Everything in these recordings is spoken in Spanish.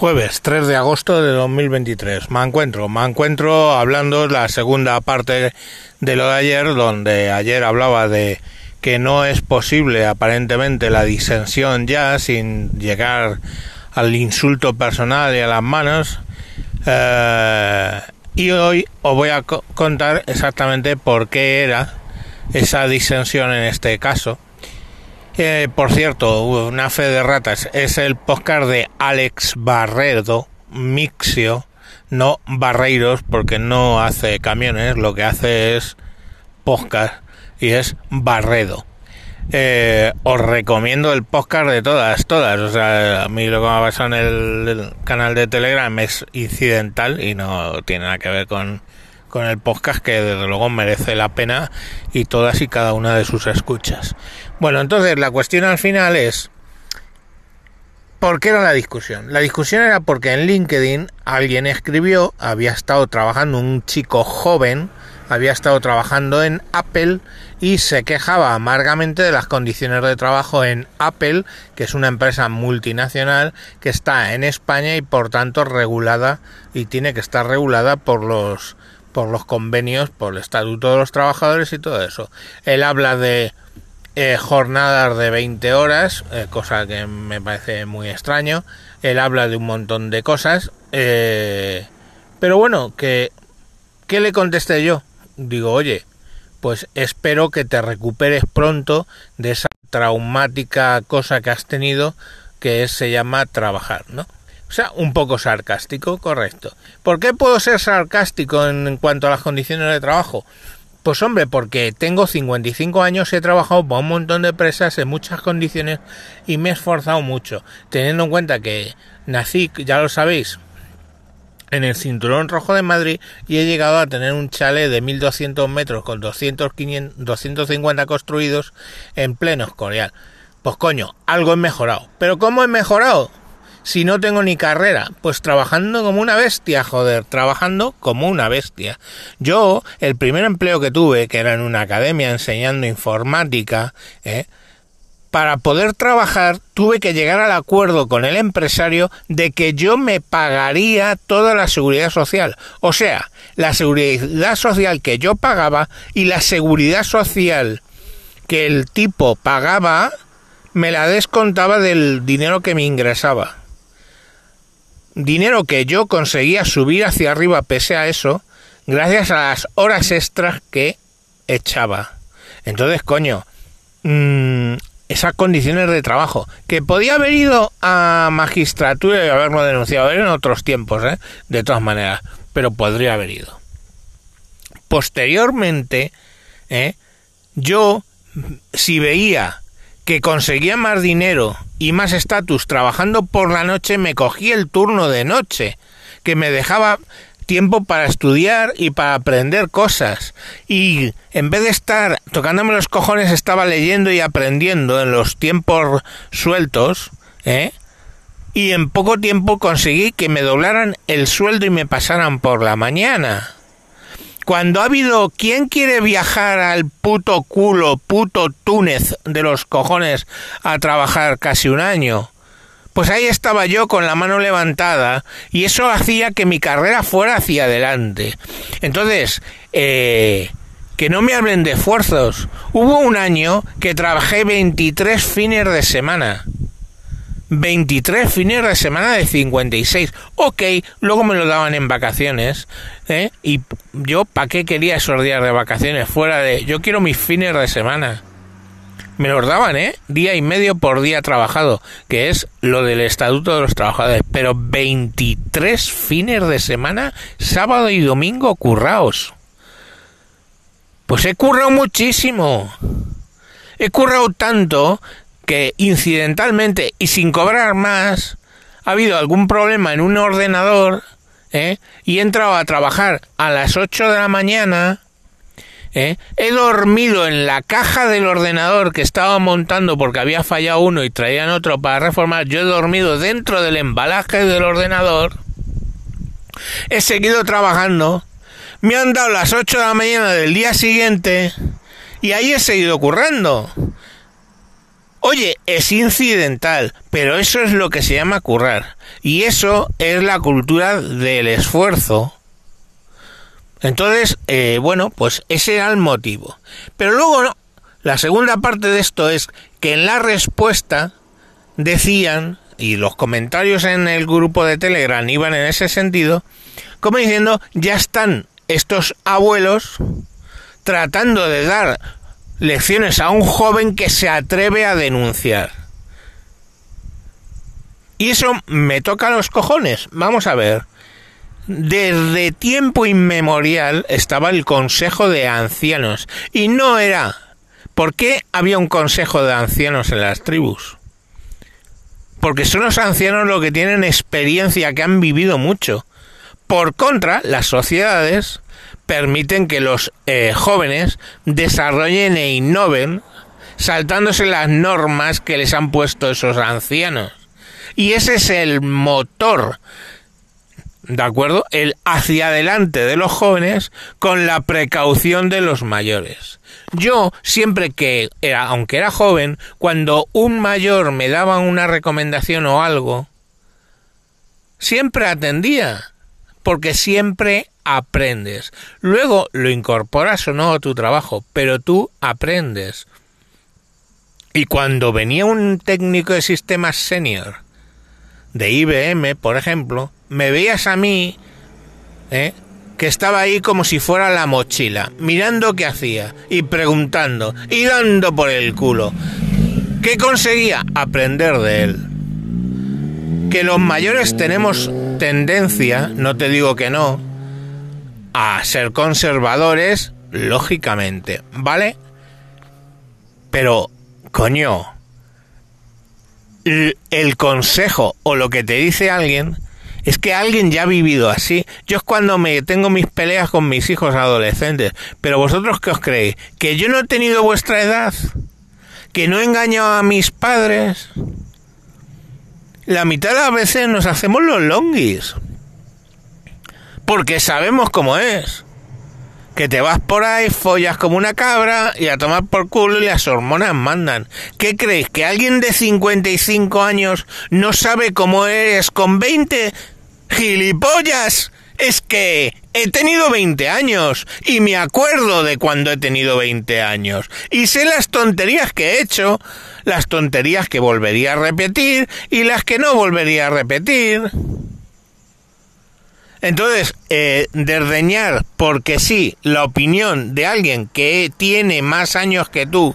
Jueves 3 de agosto de 2023. Me encuentro, me encuentro hablando la segunda parte de lo de ayer, donde ayer hablaba de que no es posible aparentemente la disensión ya sin llegar al insulto personal y a las manos. Eh, y hoy os voy a contar exactamente por qué era esa disensión en este caso eh, por cierto, una fe de ratas, es el podcast de Alex Barredo, Mixio, no Barreiros, porque no hace camiones, lo que hace es podcast y es Barredo. Eh, os recomiendo el podcast de todas, todas. O sea, a mí lo que me ha pasado en el canal de Telegram es incidental y no tiene nada que ver con, con el podcast que desde luego merece la pena y todas y cada una de sus escuchas. Bueno, entonces la cuestión al final es ¿por qué era la discusión? La discusión era porque en LinkedIn alguien escribió, había estado trabajando un chico joven, había estado trabajando en Apple y se quejaba amargamente de las condiciones de trabajo en Apple, que es una empresa multinacional que está en España y por tanto regulada y tiene que estar regulada por los por los convenios, por el estatuto de los trabajadores y todo eso. Él habla de eh, jornadas de 20 horas, eh, cosa que me parece muy extraño. Él habla de un montón de cosas. Eh, pero bueno, que ¿qué le contesté yo? Digo, oye, pues espero que te recuperes pronto de esa traumática cosa que has tenido que se llama trabajar, ¿no? O sea, un poco sarcástico, correcto. ¿Por qué puedo ser sarcástico en, cuanto a las condiciones de trabajo? Pues hombre, porque tengo 55 años, he trabajado para un montón de empresas en muchas condiciones y me he esforzado mucho, teniendo en cuenta que nací, ya lo sabéis, en el cinturón rojo de Madrid y he llegado a tener un chale de 1200 metros con 200, 250 construidos en pleno Escorial. Pues coño, algo he mejorado. ¿Pero cómo he mejorado? Si no tengo ni carrera? Pues trabajando como una bestia, joder, trabajando como una bestia. Yo, el primer empleo que tuve, que era en una academia enseñando informática, ¿eh? para poder trabajar tuve que llegar al acuerdo con el empresario de que yo me pagaría toda la seguridad social. O sea, la seguridad social que yo pagaba y la seguridad social que el tipo pagaba me la descontaba del dinero que me ingresaba dinero que yo conseguía subir hacia arriba pese a eso, gracias a las horas extras que echaba. Entonces, coño, mmm, esas condiciones de trabajo, que podía haber ido a magistratura y haberlo denunciado en otros tiempos, ¿eh? de todas maneras, pero podría haber ido. Posteriormente, ¿eh? yo, si veía que conseguía más dinero y más estatus trabajando por la noche, me cogí el turno de noche, que me dejaba tiempo para estudiar y para aprender cosas. Y en vez de estar tocándome los cojones, estaba leyendo y aprendiendo en los tiempos sueltos, ¿eh? Y en poco tiempo conseguí que me doblaran el sueldo y me pasaran por la mañana cuando ha habido ¿quién quiere viajar al puto culo, puto Túnez de los cojones a trabajar casi un año? Pues ahí estaba yo con la mano levantada y eso hacía que mi carrera fuera hacia adelante. Entonces, eh, que no me hablen de esfuerzos. Hubo un año que trabajé 23 fines de semana. 23 fines de semana de 56. Ok, luego me lo daban en vacaciones. ¿eh? Y yo, ¿para qué quería esos días de vacaciones? Fuera de. Yo quiero mis fines de semana. Me los daban, ¿eh? Día y medio por día trabajado, que es lo del estatuto de los trabajadores. Pero 23 fines de semana, sábado y domingo, curraos. Pues he currado muchísimo. He currado tanto que incidentalmente y sin cobrar más ha habido algún problema en un ordenador ¿eh? y he entrado a trabajar a las 8 de la mañana. ¿eh? He dormido en la caja del ordenador que estaba montando porque había fallado uno y traían otro para reformar. Yo he dormido dentro del embalaje del ordenador. He seguido trabajando. Me han dado las 8 de la mañana del día siguiente y ahí he seguido currando. Oye, es incidental, pero eso es lo que se llama currar. Y eso es la cultura del esfuerzo. Entonces, eh, bueno, pues ese era el motivo. Pero luego, la segunda parte de esto es que en la respuesta decían, y los comentarios en el grupo de Telegram iban en ese sentido, como diciendo, ya están estos abuelos tratando de dar lecciones a un joven que se atreve a denunciar. Y eso me toca los cojones. Vamos a ver. Desde tiempo inmemorial estaba el Consejo de Ancianos. Y no era... ¿Por qué había un Consejo de Ancianos en las tribus? Porque son los ancianos los que tienen experiencia, que han vivido mucho. Por contra, las sociedades permiten que los eh, jóvenes desarrollen e innoven saltándose las normas que les han puesto esos ancianos. Y ese es el motor, ¿de acuerdo? El hacia adelante de los jóvenes con la precaución de los mayores. Yo siempre que era, aunque era joven, cuando un mayor me daba una recomendación o algo, siempre atendía, porque siempre aprendes. Luego lo incorporas o no a tu trabajo, pero tú aprendes. Y cuando venía un técnico de sistemas senior de IBM, por ejemplo, me veías a mí, ¿eh? que estaba ahí como si fuera la mochila, mirando qué hacía y preguntando y dando por el culo. ¿Qué conseguía? Aprender de él. Que los mayores tenemos tendencia, no te digo que no, a ser conservadores, lógicamente, ¿vale? Pero, coño, el consejo o lo que te dice alguien es que alguien ya ha vivido así. Yo es cuando me tengo mis peleas con mis hijos adolescentes. Pero vosotros qué os creéis? ¿Que yo no he tenido vuestra edad? ¿Que no he engañado a mis padres? La mitad de las veces nos hacemos los longuis porque sabemos cómo es. Que te vas por ahí, follas como una cabra y a tomar por culo y las hormonas mandan. ¿Qué creéis? ¿Que alguien de 55 años no sabe cómo eres con 20? ¡Gilipollas! Es que he tenido 20 años y me acuerdo de cuando he tenido 20 años y sé las tonterías que he hecho, las tonterías que volvería a repetir y las que no volvería a repetir. Entonces, eh, desdeñar porque sí la opinión de alguien que tiene más años que tú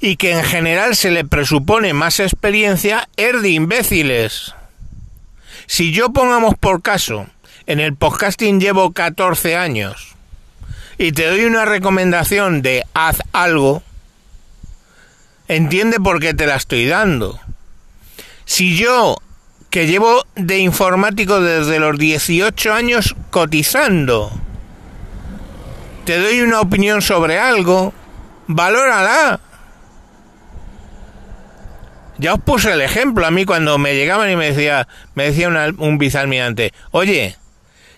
y que en general se le presupone más experiencia es de imbéciles. Si yo pongamos por caso, en el podcasting llevo 14 años y te doy una recomendación de haz algo, entiende por qué te la estoy dando. Si yo que llevo de informático desde los 18 años cotizando. Te doy una opinión sobre algo, valórala. Ya os puse el ejemplo a mí cuando me llegaban y me decía, me decía un bizalmirante, oye,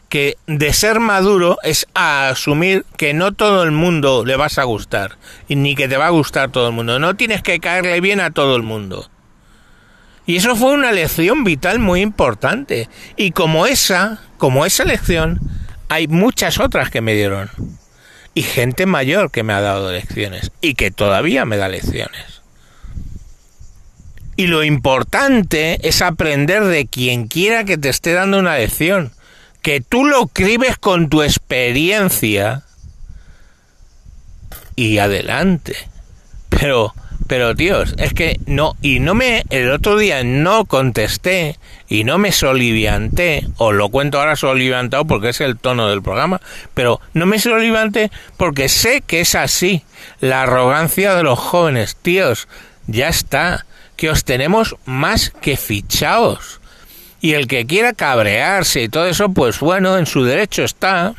que de ser maduro es asumir que no todo el mundo le vas a gustar, y ni que te va a gustar todo el mundo. No tienes que caerle bien a todo el mundo. Y eso fue una lección vital muy importante. Y como esa, como esa lección, hay muchas otras que me dieron. Y gente mayor que me ha dado lecciones. Y que todavía me da lecciones. Y lo importante es aprender de quien quiera que te esté dando una lección. Que tú lo escribes con tu experiencia. Y adelante. Pero pero tíos, es que no, y no me, el otro día no contesté y no me solivianté, os lo cuento ahora soliviantado porque es el tono del programa, pero no me solivianté porque sé que es así, la arrogancia de los jóvenes, tíos, ya está, que os tenemos más que fichaos. Y el que quiera cabrearse y todo eso, pues bueno, en su derecho está.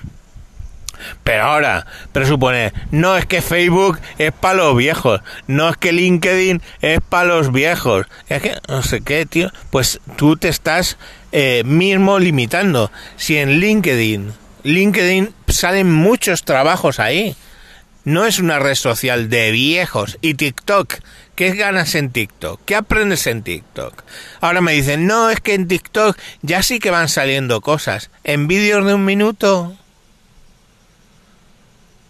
Pero ahora, presupone, no es que Facebook es para los viejos, no es que LinkedIn es para los viejos, es que no sé qué, tío, pues tú te estás eh, mismo limitando. Si en LinkedIn, LinkedIn salen muchos trabajos ahí, no es una red social de viejos. Y TikTok, ¿qué ganas en TikTok? ¿Qué aprendes en TikTok? Ahora me dicen, no, es que en TikTok ya sí que van saliendo cosas. En vídeos de un minuto.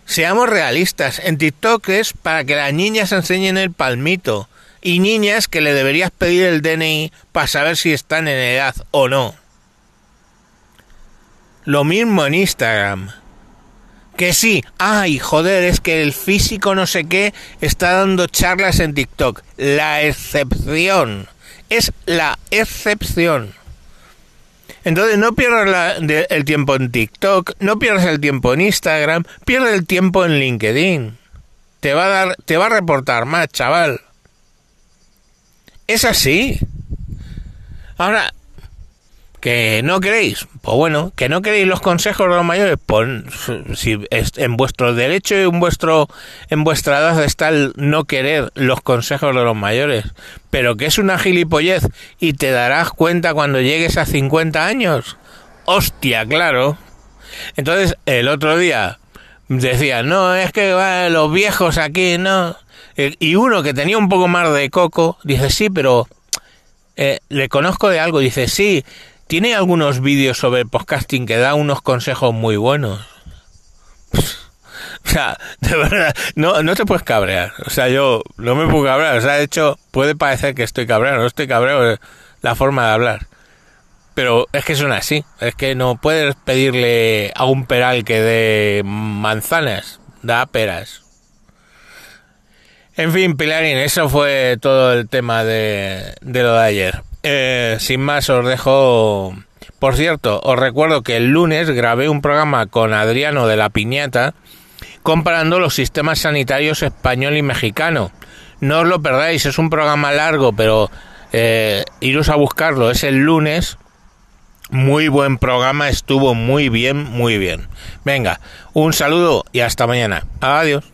Seamos realistas, en TikTok es para que las niñas enseñen el palmito y niñas que le deberías pedir el DNI para saber si están en edad o no. Lo mismo en Instagram. Que sí, ay, joder, es que el físico no sé qué está dando charlas en TikTok. La excepción. Es la excepción. Entonces no pierdas el tiempo en TikTok, no pierdas el tiempo en Instagram, pierde el tiempo en LinkedIn. Te va a dar, te va a reportar más, chaval. Es así. Ahora, ¿Que no queréis? Pues bueno, que no queréis los consejos de los mayores, pues si es en vuestro derecho y en vuestro en vuestra edad está el no querer los consejos de los mayores, pero que es una gilipollez y te darás cuenta cuando llegues a 50 años. Hostia, claro. Entonces, el otro día decía, "No, es que los viejos aquí, no." Y uno que tenía un poco más de coco dice, "Sí, pero eh, le conozco de algo." Dice, "Sí, tiene algunos vídeos sobre podcasting que da unos consejos muy buenos. O sea, de verdad, no, no te puedes cabrear. O sea, yo no me puedo cabrear. O sea, de hecho, puede parecer que estoy cabreado. No estoy cabreado, la forma de hablar. Pero es que son así. Es que no puedes pedirle a un peral que dé manzanas. Da peras. En fin, Pilarín, eso fue todo el tema de, de lo de ayer. Eh, sin más os dejo... Por cierto, os recuerdo que el lunes grabé un programa con Adriano de la Piñata comparando los sistemas sanitarios español y mexicano. No os lo perdáis, es un programa largo, pero eh, iros a buscarlo, es el lunes. Muy buen programa, estuvo muy bien, muy bien. Venga, un saludo y hasta mañana. Adiós.